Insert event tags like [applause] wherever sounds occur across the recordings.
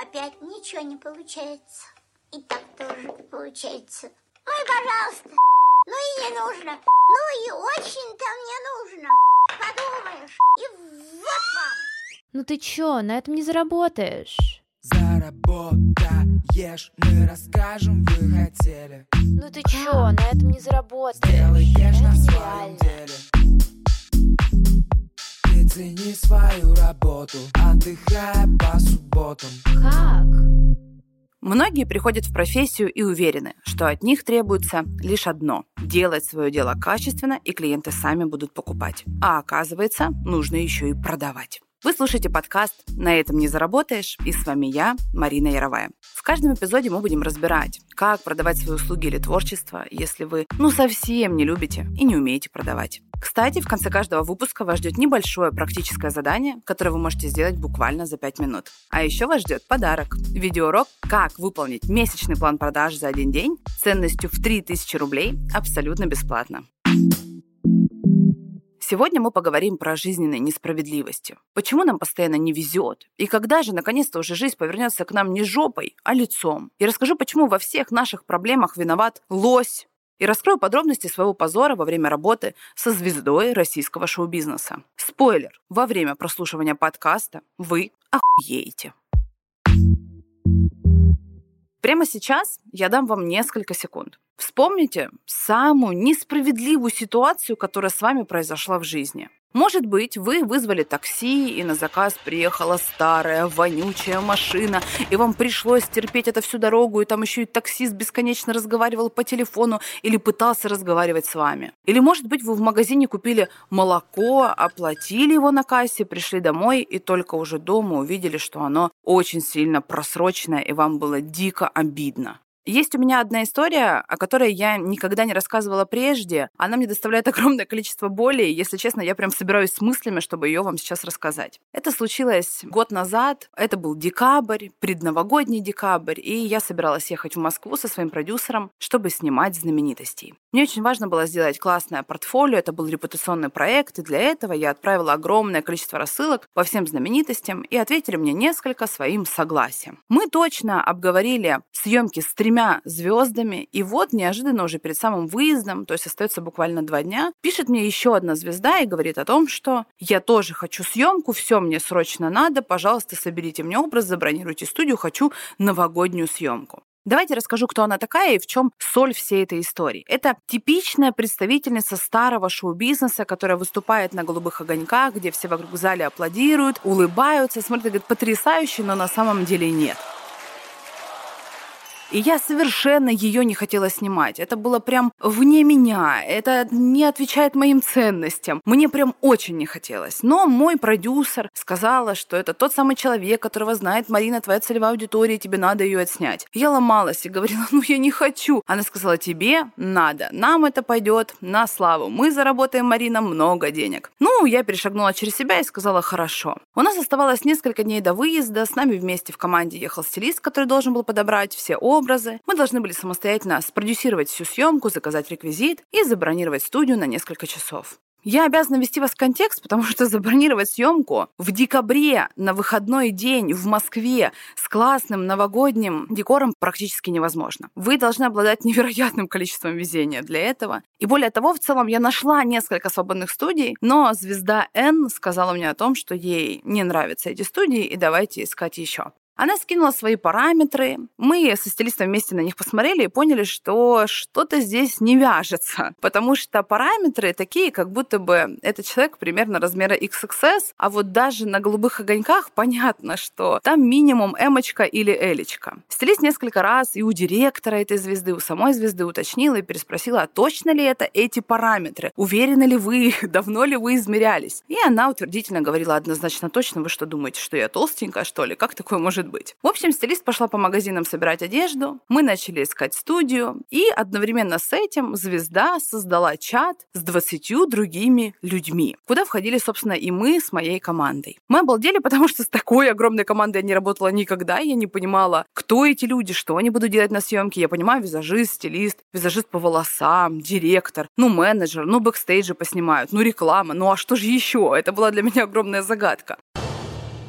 опять ничего не получается. И так тоже не получается. Ну и пожалуйста. Ну и не нужно. Ну и очень-то мне нужно. Подумаешь. И вот вам. Ну ты чё, на этом не заработаешь. Заработаешь, мы расскажем, вы хотели Ну ты чё, на этом не заработаешь. Сделаешь Это на своем деле цени свою работу Отдыхая по субботам Как? Многие приходят в профессию и уверены, что от них требуется лишь одно – делать свое дело качественно, и клиенты сами будут покупать. А оказывается, нужно еще и продавать. Вы слушаете подкаст «На этом не заработаешь» и с вами я, Марина Яровая. В каждом эпизоде мы будем разбирать, как продавать свои услуги или творчество, если вы ну совсем не любите и не умеете продавать. Кстати, в конце каждого выпуска вас ждет небольшое практическое задание, которое вы можете сделать буквально за 5 минут. А еще вас ждет подарок. Видеоурок «Как выполнить месячный план продаж за один день» ценностью в 3000 рублей абсолютно бесплатно. Сегодня мы поговорим про жизненные несправедливости. Почему нам постоянно не везет? И когда же, наконец-то, уже жизнь повернется к нам не жопой, а лицом? И расскажу, почему во всех наших проблемах виноват лось. И раскрою подробности своего позора во время работы со звездой российского шоу-бизнеса. Спойлер. Во время прослушивания подкаста вы охуеете. Прямо сейчас я дам вам несколько секунд. Вспомните самую несправедливую ситуацию, которая с вами произошла в жизни. Может быть, вы вызвали такси, и на заказ приехала старая, вонючая машина, и вам пришлось терпеть это всю дорогу, и там еще и таксист бесконечно разговаривал по телефону или пытался разговаривать с вами. Или, может быть, вы в магазине купили молоко, оплатили его на кассе, пришли домой, и только уже дома увидели, что оно очень сильно просроченное, и вам было дико обидно. Есть у меня одна история, о которой я никогда не рассказывала прежде. Она мне доставляет [laughs] огромное количество боли, и, если честно, я прям собираюсь с мыслями, чтобы ее вам сейчас рассказать. Это случилось год назад, это был декабрь, предновогодний декабрь, и я собиралась ехать в Москву со своим продюсером, чтобы снимать знаменитостей. Мне очень важно было сделать классное портфолио, это был репутационный проект, и для этого я отправила огромное количество рассылок по всем знаменитостям, и ответили мне несколько своим согласием. Мы точно обговорили съемки с звездами, и вот неожиданно уже перед самым выездом, то есть остается буквально два дня, пишет мне еще одна звезда и говорит о том, что я тоже хочу съемку, все мне срочно надо, пожалуйста, соберите мне образ, забронируйте студию, хочу новогоднюю съемку. Давайте расскажу, кто она такая и в чем соль всей этой истории. Это типичная представительница старого шоу-бизнеса, которая выступает на голубых огоньках, где все вокруг зале аплодируют, улыбаются, смотрят, говорят, потрясающе, но на самом деле нет. И я совершенно ее не хотела снимать. Это было прям вне меня. Это не отвечает моим ценностям. Мне прям очень не хотелось. Но мой продюсер сказала, что это тот самый человек, которого знает Марина, твоя целевая аудитория, тебе надо ее отснять. Я ломалась и говорила, ну я не хочу. Она сказала, тебе надо. Нам это пойдет на славу. Мы заработаем, Марина, много денег. Ну, я перешагнула через себя и сказала, хорошо. У нас оставалось несколько дней до выезда. С нами вместе в команде ехал стилист, который должен был подобрать все образы. Мы должны были самостоятельно спродюсировать всю съемку, заказать реквизит и забронировать студию на несколько часов. Я обязана ввести вас в контекст, потому что забронировать съемку в декабре на выходной день в Москве с классным новогодним декором практически невозможно. Вы должны обладать [laughs] невероятным количеством везения для этого. И более того, в целом я нашла несколько свободных студий, но звезда N сказала мне о том, что ей не нравятся эти студии, и давайте искать еще. Она скинула свои параметры. Мы со стилистом вместе на них посмотрели и поняли, что что-то здесь не вяжется. Потому что параметры такие, как будто бы этот человек примерно размера XXS, а вот даже на голубых огоньках понятно, что там минимум эмочка или элечка. Стилист несколько раз и у директора этой звезды, у самой звезды уточнила и переспросила, а точно ли это эти параметры? Уверены ли вы? [laughs] Давно ли вы измерялись? И она утвердительно говорила однозначно точно. Вы что думаете, что я толстенькая, что ли? Как такое может быть? В общем, стилист пошла по магазинам собирать одежду. Мы начали искать студию. И одновременно с этим звезда создала чат с 20 другими людьми, куда входили, собственно, и мы с моей командой. Мы обалдели, потому что с такой огромной командой я не работала никогда. Я не понимала, кто эти люди, что они будут делать на съемке. Я понимаю, визажист, стилист, визажист по волосам, директор, ну, менеджер, ну, бэкстейджи поснимают, ну, реклама. Ну, а что же еще? Это была для меня огромная загадка.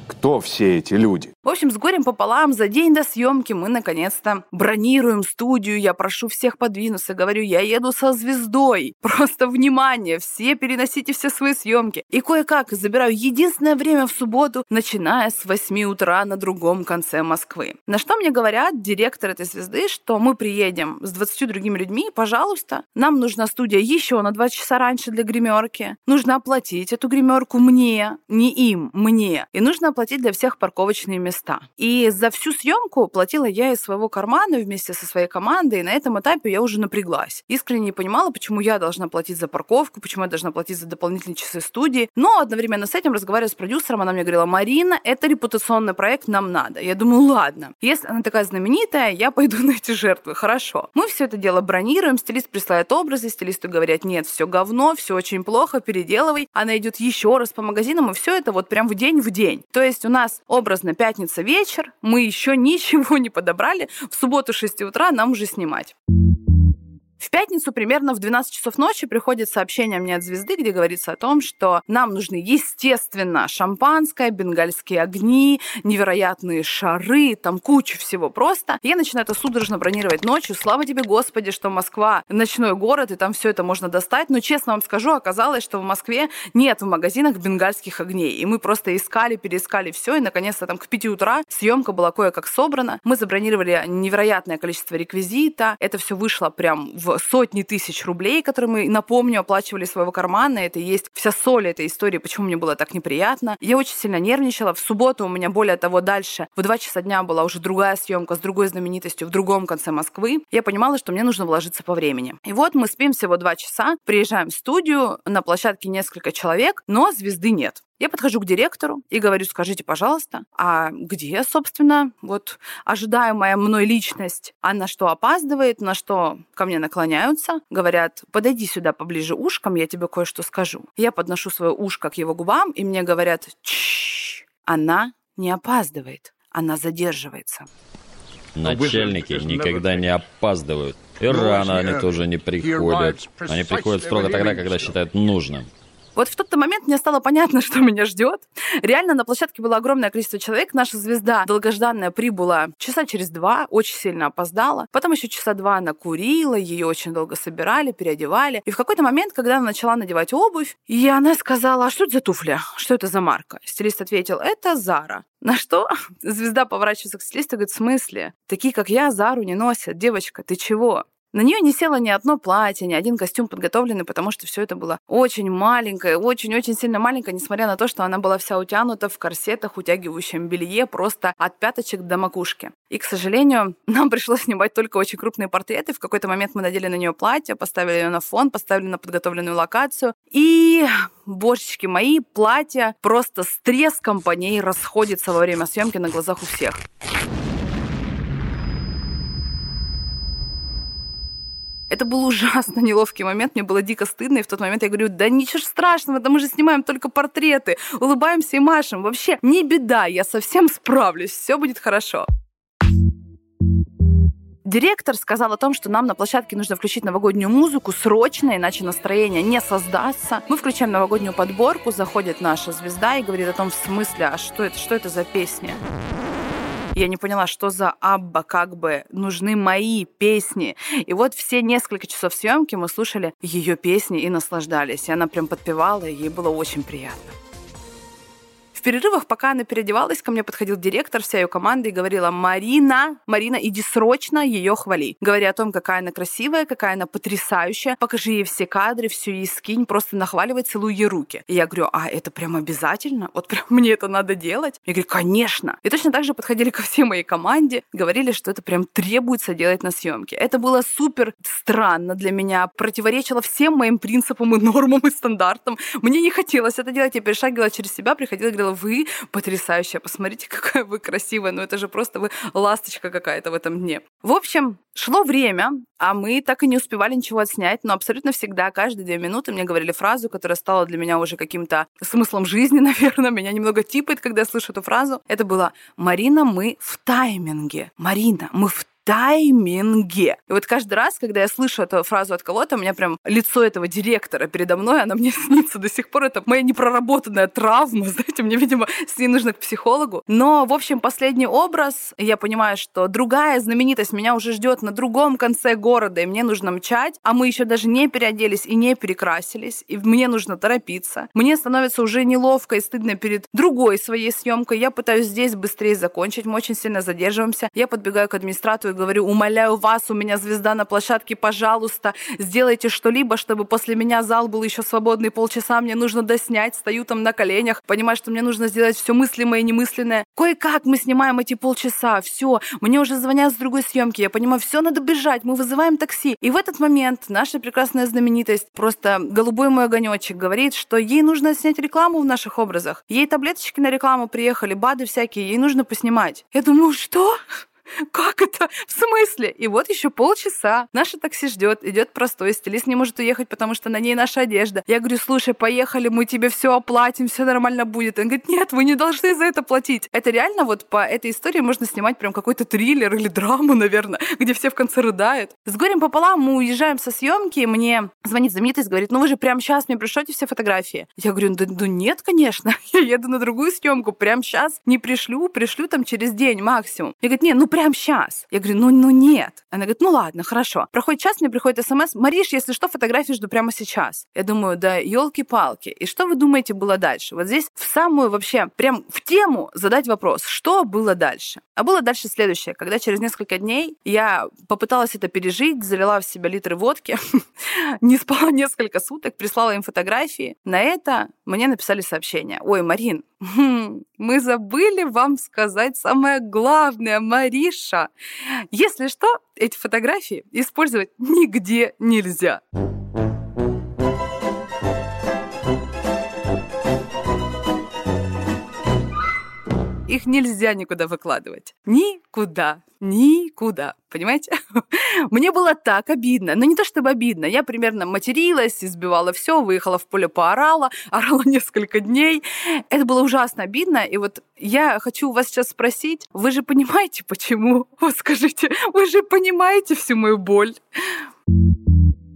Кто все эти люди? В общем, с горем пополам за день до съемки мы наконец-то бронируем студию. Я прошу всех подвинуться, говорю, я еду со звездой. [laughs] Просто внимание, все переносите все свои съемки. И кое-как забираю единственное время в субботу, начиная с 8 утра на другом конце Москвы. На что мне говорят директор этой звезды, что мы приедем с 20 другими людьми, пожалуйста, нам нужна студия еще на 2 часа раньше для гримерки. Нужно оплатить эту гримерку мне, не им, мне. И нужно оплатить для всех парковочные места. И за всю съемку платила я из своего кармана вместе со своей командой, и на этом этапе я уже напряглась. Искренне не понимала, почему я должна платить за парковку, почему я должна платить за дополнительные часы студии. Но одновременно с этим, разговаривая с продюсером, она мне говорила, Марина, это репутационный проект, нам надо. Я думаю, ладно. Если она такая знаменитая, я пойду [laughs] на эти жертвы. Хорошо. Мы все это дело бронируем, стилист присылает образы, стилисты говорят, нет, все говно, все очень плохо, переделывай. Она идет еще раз по магазинам, и все это вот прям в день в день. То есть у нас образно пятница вечер, мы еще ничего не подобрали, в субботу 6 утра нам уже снимать. Пятницу примерно в 12 часов ночи приходит сообщение мне от звезды, где говорится о том, что нам нужны, естественно, шампанское, бенгальские огни, невероятные шары, там куча всего просто. Я начинаю это судорожно бронировать ночью. Слава тебе, Господи, что Москва ночной город, и там все это можно достать. Но честно вам скажу, оказалось, что в Москве нет в магазинах бенгальских огней. И мы просто искали, переискали все, и наконец-то там к 5 утра съемка была кое-как собрана. Мы забронировали невероятное количество реквизита. Это все вышло прям в сотни тысяч рублей, которые мы, напомню, оплачивали своего кармана. Это и есть вся соль этой истории, почему мне было так неприятно. Я очень сильно нервничала. В субботу у меня, более того, дальше в 2 часа дня была уже другая съемка с другой знаменитостью в другом конце Москвы. Я понимала, что мне нужно вложиться по времени. И вот мы спим всего 2 часа, приезжаем в студию, на площадке несколько человек, но звезды нет. Я подхожу к директору и говорю, скажите, пожалуйста, а где, собственно, вот ожидаемая мной личность? Она что, опаздывает? На что ко мне наклоняются? Говорят, подойди сюда поближе ушком, я тебе кое-что скажу. Я подношу свое ушко к его губам, и мне говорят, Чш, она не опаздывает, она задерживается. Начальники никогда не опаздывают. И рано они тоже не приходят. Они приходят строго тогда, когда считают нужным. Вот в тот момент мне стало понятно, [laughs] что меня ждет. Реально на площадке было огромное количество человек. Наша звезда долгожданная прибыла часа через два, очень сильно опоздала. Потом еще часа два она курила, ее очень долго собирали, переодевали. И в какой-то момент, когда она начала надевать обувь, и она сказала, а что это за туфля? Что это за марка? Стилист ответил, это Зара. На что [laughs] звезда поворачивается к стилисту и говорит, в смысле? Такие, как я, Зару не носят. Девочка, ты чего? На нее не село ни одно платье, ни один костюм подготовленный, потому что все это было очень маленькое, очень-очень сильно маленькое, несмотря на то, что она была вся утянута в корсетах, утягивающем белье, просто от пяточек до макушки. И, к сожалению, [laughs] нам пришлось снимать только очень крупные портреты. В какой-то момент мы надели на нее платье, поставили ее на фон, поставили на подготовленную локацию. И, божечки мои, платье просто с треском по ней расходится во время съемки на глазах у всех. Это был ужасно неловкий момент, мне было дико стыдно, и в тот момент я говорю, да ничего страшного, да мы же снимаем только портреты, улыбаемся и машем, вообще не беда, я совсем справлюсь, все будет хорошо. Директор сказал о том, что нам на площадке нужно включить новогоднюю музыку срочно, иначе настроение не создастся. Мы включаем новогоднюю подборку, заходит наша звезда и говорит о том, в смысле, а что это, что это за песня? Я не поняла, что за Абба, как бы нужны мои песни. И вот все несколько часов съемки мы слушали ее песни и наслаждались. И она прям подпевала, и ей было очень приятно. Перерывах, пока она переодевалась, ко мне подходил директор, вся ее команда и говорила, Марина, Марина, иди срочно ее хвали. Говоря о том, какая она красивая, какая она потрясающая, покажи ей все кадры, все ей скинь, просто нахваливай, целуй ей руки. И я говорю, а это прям обязательно? Вот прям мне это надо делать? Я говорю, конечно. И точно так же подходили ко всей моей команде, говорили, что это прям требуется делать на съемке. Это было супер странно для меня, противоречило всем моим принципам и нормам и стандартам. Мне не хотелось это делать, я перешагивала через себя, приходила и говорила, вы потрясающая, посмотрите, [laughs] какая вы красивая, ну это же просто вы ласточка какая-то в этом дне. В общем, шло время, а мы так и не успевали ничего отснять, но абсолютно всегда, каждые две минуты мне говорили фразу, которая стала для меня уже каким-то смыслом жизни, [laughs] наверное, меня немного типает, когда я слышу эту фразу. Это было «Марина, мы в тайминге». «Марина, мы в тайминге. И вот каждый раз, когда я слышу эту фразу от кого-то, у меня прям лицо этого директора передо мной, она мне [laughs] снится до сих пор. Это моя непроработанная травма, [laughs] знаете, мне, видимо, с ней нужно к психологу. Но, в общем, последний образ, я понимаю, что другая знаменитость меня уже ждет на другом конце города, и мне нужно мчать, а мы еще даже не переоделись и не перекрасились, и мне нужно торопиться. Мне становится уже неловко и стыдно перед другой своей съемкой. Я пытаюсь здесь быстрее закончить, мы очень сильно задерживаемся. Я подбегаю к администратору и говорю, умоляю вас, у меня звезда на площадке, пожалуйста, сделайте что-либо, чтобы после меня зал был еще свободный полчаса, мне нужно доснять, стою там на коленях, понимаю, что мне нужно сделать все мыслимое и немысленное. Кое-как мы снимаем эти полчаса, все, мне уже звонят с другой съемки, я понимаю, все, надо бежать, мы вызываем такси. И в этот момент наша прекрасная знаменитость, просто голубой мой огонечек, говорит, что ей нужно снять рекламу в наших образах. Ей таблеточки на рекламу приехали, БАДы всякие, ей нужно поснимать. Я думаю, что? Как это? В смысле? И вот еще полчаса. Наше такси ждет, идет простой. Стилист не может уехать, потому что на ней наша одежда. Я говорю, слушай, поехали, мы тебе все оплатим, все нормально будет. Он говорит, нет, вы не должны за это платить. Это реально вот по этой истории можно снимать прям какой-то триллер или драму, наверное, [laughs] где все в конце рыдают. С горем пополам мы уезжаем со съемки, мне звонит знаменитость, говорит, ну вы же прямо сейчас мне пришлете все фотографии. Я говорю, да, да нет, конечно, [laughs] я еду на другую съемку, прямо сейчас не пришлю, пришлю там через день максимум. Я говорю, не, ну прям сейчас. Я говорю, ну, ну нет. Она говорит, ну ладно, хорошо. Проходит час, мне приходит смс, Мариш, если что, фотографии жду прямо сейчас. Я думаю, да елки-палки. И что вы думаете было дальше? Вот здесь в самую вообще, прям в тему задать вопрос, что было дальше? А было дальше следующее. Когда через несколько дней я попыталась это пережить, залила в себя литры водки, [laughs] не спала несколько суток, прислала им фотографии. На это мне написали сообщение. Ой, Марин, хм, мы забыли вам сказать самое главное, Мариша. Если что, эти фотографии использовать нигде нельзя. Их нельзя никуда выкладывать. Никуда. Никуда. Понимаете? [laughs] Мне было так обидно. Но не то чтобы обидно. Я примерно материлась, избивала все, выехала в поле, поорала, [laughs] орала несколько дней. Это было ужасно обидно. И вот я хочу вас сейчас спросить, вы же понимаете, почему? [laughs] Вот скажите, вы же понимаете всю мою боль?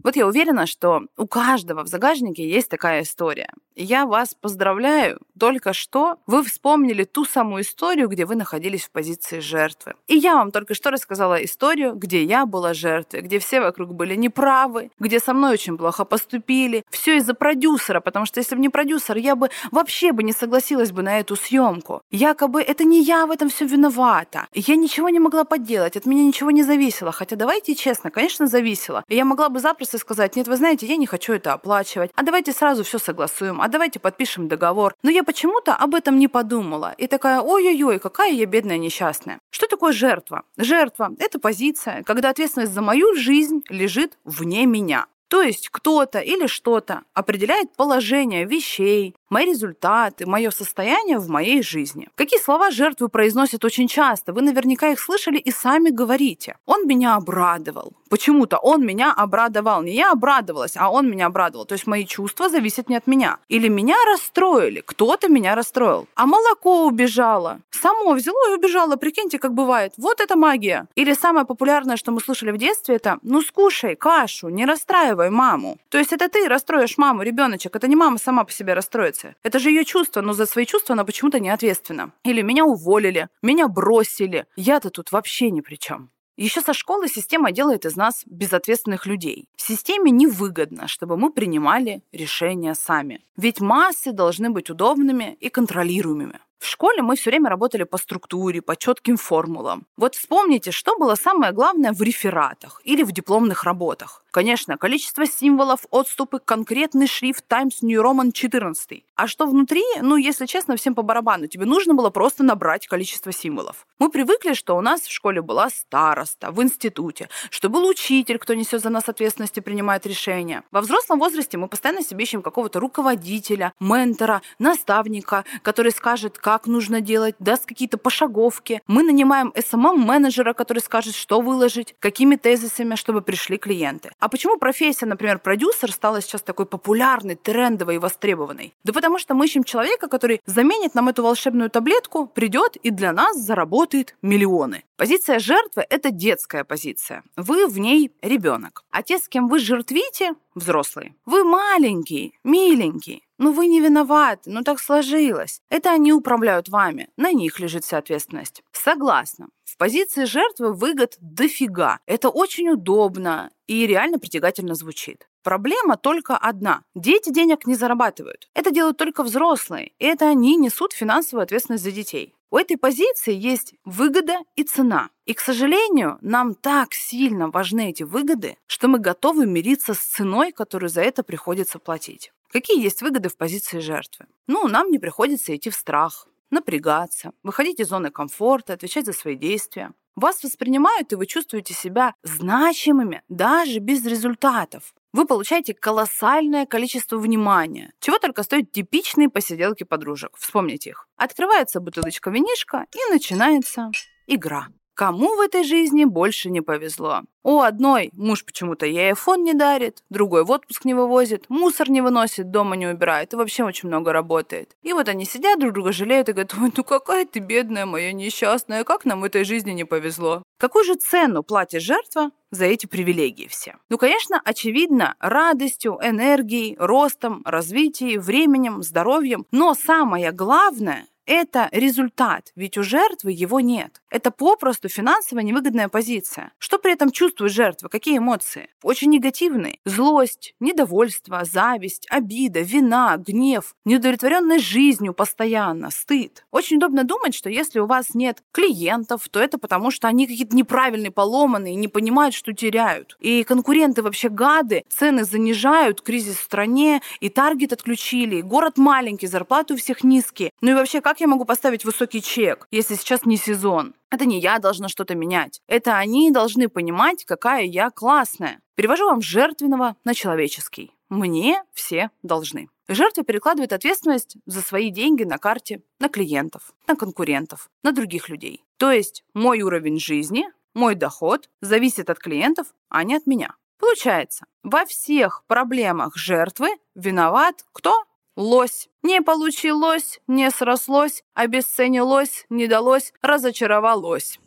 Вот я уверена, что у каждого в загажнике есть такая история. Я вас поздравляю, только что вы вспомнили ту самую историю, где вы находились в позиции жертвы. И я вам только что рассказала историю, где я была жертвой, где все вокруг были неправы, где со мной очень плохо поступили. Все из-за продюсера, потому что если бы не продюсер, я бы вообще бы не согласилась бы на эту съемку. Якобы это не я в этом все виновата. Я ничего не могла поделать, от меня ничего не зависело. Хотя давайте честно, конечно, зависело. Я могла бы запросто сказать, нет, вы знаете, я не хочу это оплачивать, а давайте сразу все согласуем, а давайте подпишем договор. Но я почему-то об этом не подумала. И такая, ой-ой-ой, какая я бедная несчастная. Что такое жертва? Жертва – это позиция, когда ответственность за мою жизнь лежит вне меня. То есть кто-то или что-то определяет положение вещей, мои результаты, мое состояние в моей жизни. Какие слова жертвы произносят очень часто? Вы наверняка их слышали и сами говорите. Он меня обрадовал. Почему-то он меня обрадовал. Не я обрадовалась, а он меня обрадовал. То есть мои чувства зависят не от меня. Или меня расстроили, кто-то меня расстроил. А молоко убежало. Само взяло и убежало. Прикиньте, как бывает. Вот это магия. Или самое популярное, что мы слышали в детстве, это «ну скушай кашу, не расстраивай маму». То есть это ты расстроишь маму, ребеночек. Это не мама сама по себе расстроится. Это же ее чувство, но за свои чувства она почему-то не ответственна. Или меня уволили, меня бросили. Я-то тут вообще ни при чем. Еще со школы система делает из нас безответственных людей. Системе невыгодно, чтобы мы принимали решения сами. Ведь массы должны быть удобными и контролируемыми. В школе мы все время работали по структуре, по четким формулам. Вот вспомните, что было самое главное в рефератах или в дипломных работах. Конечно, количество символов, отступы, конкретный шрифт Times New Roman 14. А что внутри, ну, если честно, всем по барабану. Тебе нужно было просто набрать количество символов. Мы привыкли, что у нас в школе была староста, в институте, что был учитель, кто несет за нас ответственность и принимает решения. Во взрослом возрасте мы постоянно себе ищем какого-то руководителя, ментора, наставника, который скажет, как нужно делать, даст какие-то пошаговки. Мы нанимаем SMM-менеджера, который скажет, что выложить, какими тезисами, чтобы пришли клиенты. А почему профессия, например, продюсер стала сейчас такой популярной, трендовой и востребованной? Да потому что мы ищем человека, который заменит нам эту волшебную таблетку, придет и для нас заработает миллионы. Позиция жертвы – это детская позиция. Вы в ней ребенок. А те, с кем вы жертвите, взрослые, вы маленький, миленький. Ну вы не виноваты, ну так сложилось. Это они управляют вами, на них лежит вся ответственность. Согласна. В позиции жертвы выгод дофига. Это очень удобно и реально притягательно звучит. Проблема только одна. Дети денег не зарабатывают. Это делают только взрослые. И это они несут финансовую ответственность за детей. У этой позиции есть выгода и цена. И, к сожалению, нам так сильно важны эти выгоды, что мы готовы мириться с ценой, которую за это приходится платить. Какие есть выгоды в позиции жертвы? Ну, нам не приходится идти в страх, напрягаться, выходить из зоны комфорта, отвечать за свои действия. Вас воспринимают, и вы чувствуете себя значимыми даже без результатов. Вы получаете колоссальное количество внимания. Чего только стоят типичные посиделки подружек. Вспомните их. Открывается бутылочка винишка и начинается игра. Кому в этой жизни больше не повезло? У одной муж почему-то ей айфон не дарит, другой в отпуск не вывозит, мусор не выносит, дома не убирает и вообще очень много работает. И вот они сидят, друг друга жалеют и говорят, ой, ну какая ты бедная моя несчастная, как нам в этой жизни не повезло. Какую же цену платит жертва за эти привилегии все? Ну, конечно, очевидно, радостью, энергией, ростом, развитием, временем, здоровьем. Но самое главное – это результат, ведь у жертвы его нет. Это попросту финансово невыгодная позиция. Что при этом чувствует жертва? Какие эмоции? Очень негативные. Злость, недовольство, зависть, обида, вина, гнев, неудовлетворенность жизнью постоянно, стыд. Очень удобно думать, что если у вас нет клиентов, то это потому, что они какие-то неправильные, поломанные, не понимают, что теряют. И конкуренты вообще гады, цены занижают, кризис в стране, и таргет отключили, и город маленький, зарплаты у всех низкие. Ну и вообще, как я могу поставить высокий чек, если сейчас не сезон? Это не я должна что-то менять. Это они должны понимать, какая я классная. Перевожу вам жертвенного на человеческий. Мне все должны. Жертва перекладывает ответственность за свои деньги на карте на клиентов, на конкурентов, на других людей. То есть мой уровень жизни, мой доход зависит от клиентов, а не от меня. Получается, во всех проблемах жертвы виноват кто? Лось. Не получилось, не срослось, обесценилось, не далось, разочаровалось.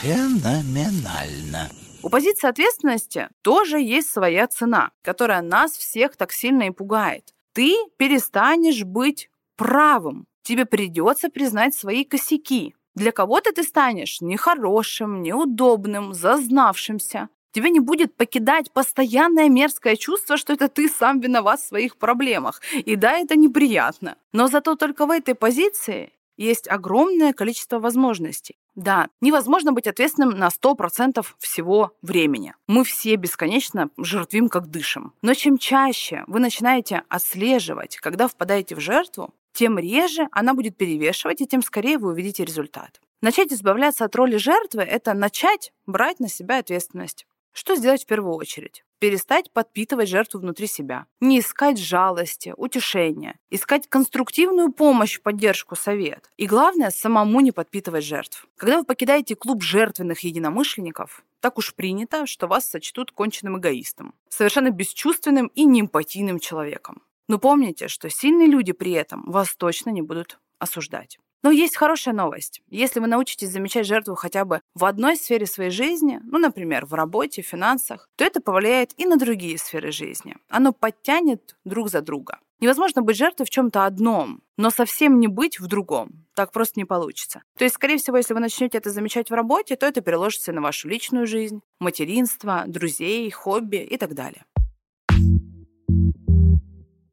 Феноменально. У позиции ответственности тоже есть своя цена, которая нас всех так сильно и пугает. Ты перестанешь быть правым. Тебе придется признать свои косяки. Для кого-то ты станешь нехорошим, неудобным, зазнавшимся. Тебя не будет покидать постоянное мерзкое чувство, что это ты сам виноват в своих проблемах. И да, это неприятно. Но зато только в этой позиции есть огромное количество возможностей. Да, невозможно быть ответственным на 100% всего времени. Мы все бесконечно жертвим, как дышим. Но чем чаще вы начинаете отслеживать, когда впадаете в жертву, тем реже она будет перевешивать, и тем скорее вы увидите результат. Начать избавляться от роли жертвы – это начать брать на себя ответственность. Что сделать в первую очередь? Перестать подпитывать жертву внутри себя. Не искать жалости, утешения. Искать конструктивную помощь, поддержку, совет. И главное, самому не подпитывать жертв. Когда вы покидаете клуб жертвенных единомышленников, так уж принято, что вас сочтут конченным эгоистом, совершенно бесчувственным и неэмпатийным человеком. Но помните, что сильные люди при этом вас точно не будут осуждать. Но есть хорошая новость. Если вы научитесь замечать жертву хотя бы в одной сфере своей жизни, ну, например, в работе, финансах, то это повлияет и на другие сферы жизни. Оно подтянет друг за друга. Невозможно быть жертвой в чем-то одном, но совсем не быть в другом. Так просто не получится. То есть, скорее всего, если вы начнете это замечать в работе, то это переложится на вашу личную жизнь, материнство, друзей, хобби и так далее.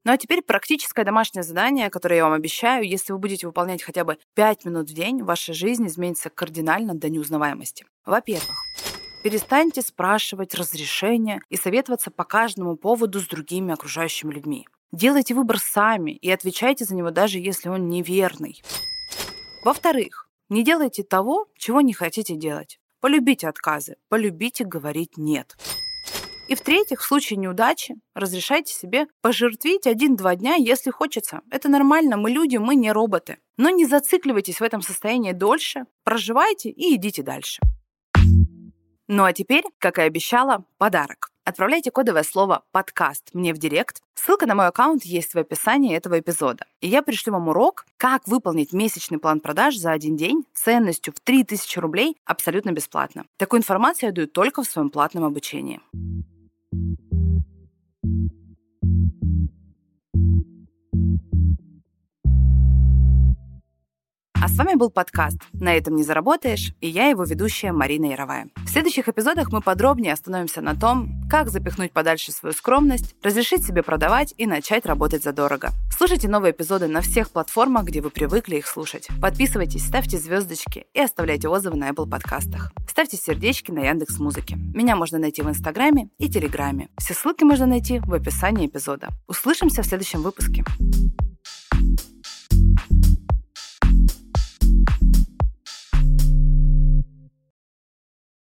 Ну а теперь практическое домашнее задание, которое я вам обещаю. Если вы будете выполнять хотя бы 5 минут в день, ваша жизнь изменится кардинально до неузнаваемости. Во-первых, перестаньте спрашивать разрешения и советоваться по каждому поводу с другими окружающими людьми. Делайте выбор сами и отвечайте за него, даже если он неверный. Во-вторых, не делайте того, чего не хотите делать. Полюбите отказы, полюбите говорить «нет». И в-третьих, в случае неудачи разрешайте себе пожертвить один-два дня, если хочется. Это нормально, мы люди, мы не роботы. Но не зацикливайтесь в этом состоянии дольше, проживайте и идите дальше. Ну а теперь, как и обещала, подарок. отправляйте кодовое слово «подкаст» мне в директ. Ссылка на мой аккаунт есть в описании этого эпизода. И я пришлю вам урок, как выполнить месячный план продаж за один день ценностью в 3000 рублей абсолютно бесплатно. Такую информацию я даю только в своем платном обучении. С вами был подкаст «На этом не заработаешь» и я его ведущая Марина Яровая. В следующих эпизодах мы подробнее остановимся на том, как запихнуть подальше свою скромность, разрешить себе продавать и начать работать задорого. Слушайте новые эпизоды на всех платформах, где вы привыкли их слушать. Подписывайтесь, ставьте звездочки и оставляйте отзывы на Apple подкастах. Ставьте сердечки на Яндекс Музыке. Меня можно найти в Инстаграме и Телеграме. Все ссылки можно найти в описании эпизода. Услышимся в следующем выпуске.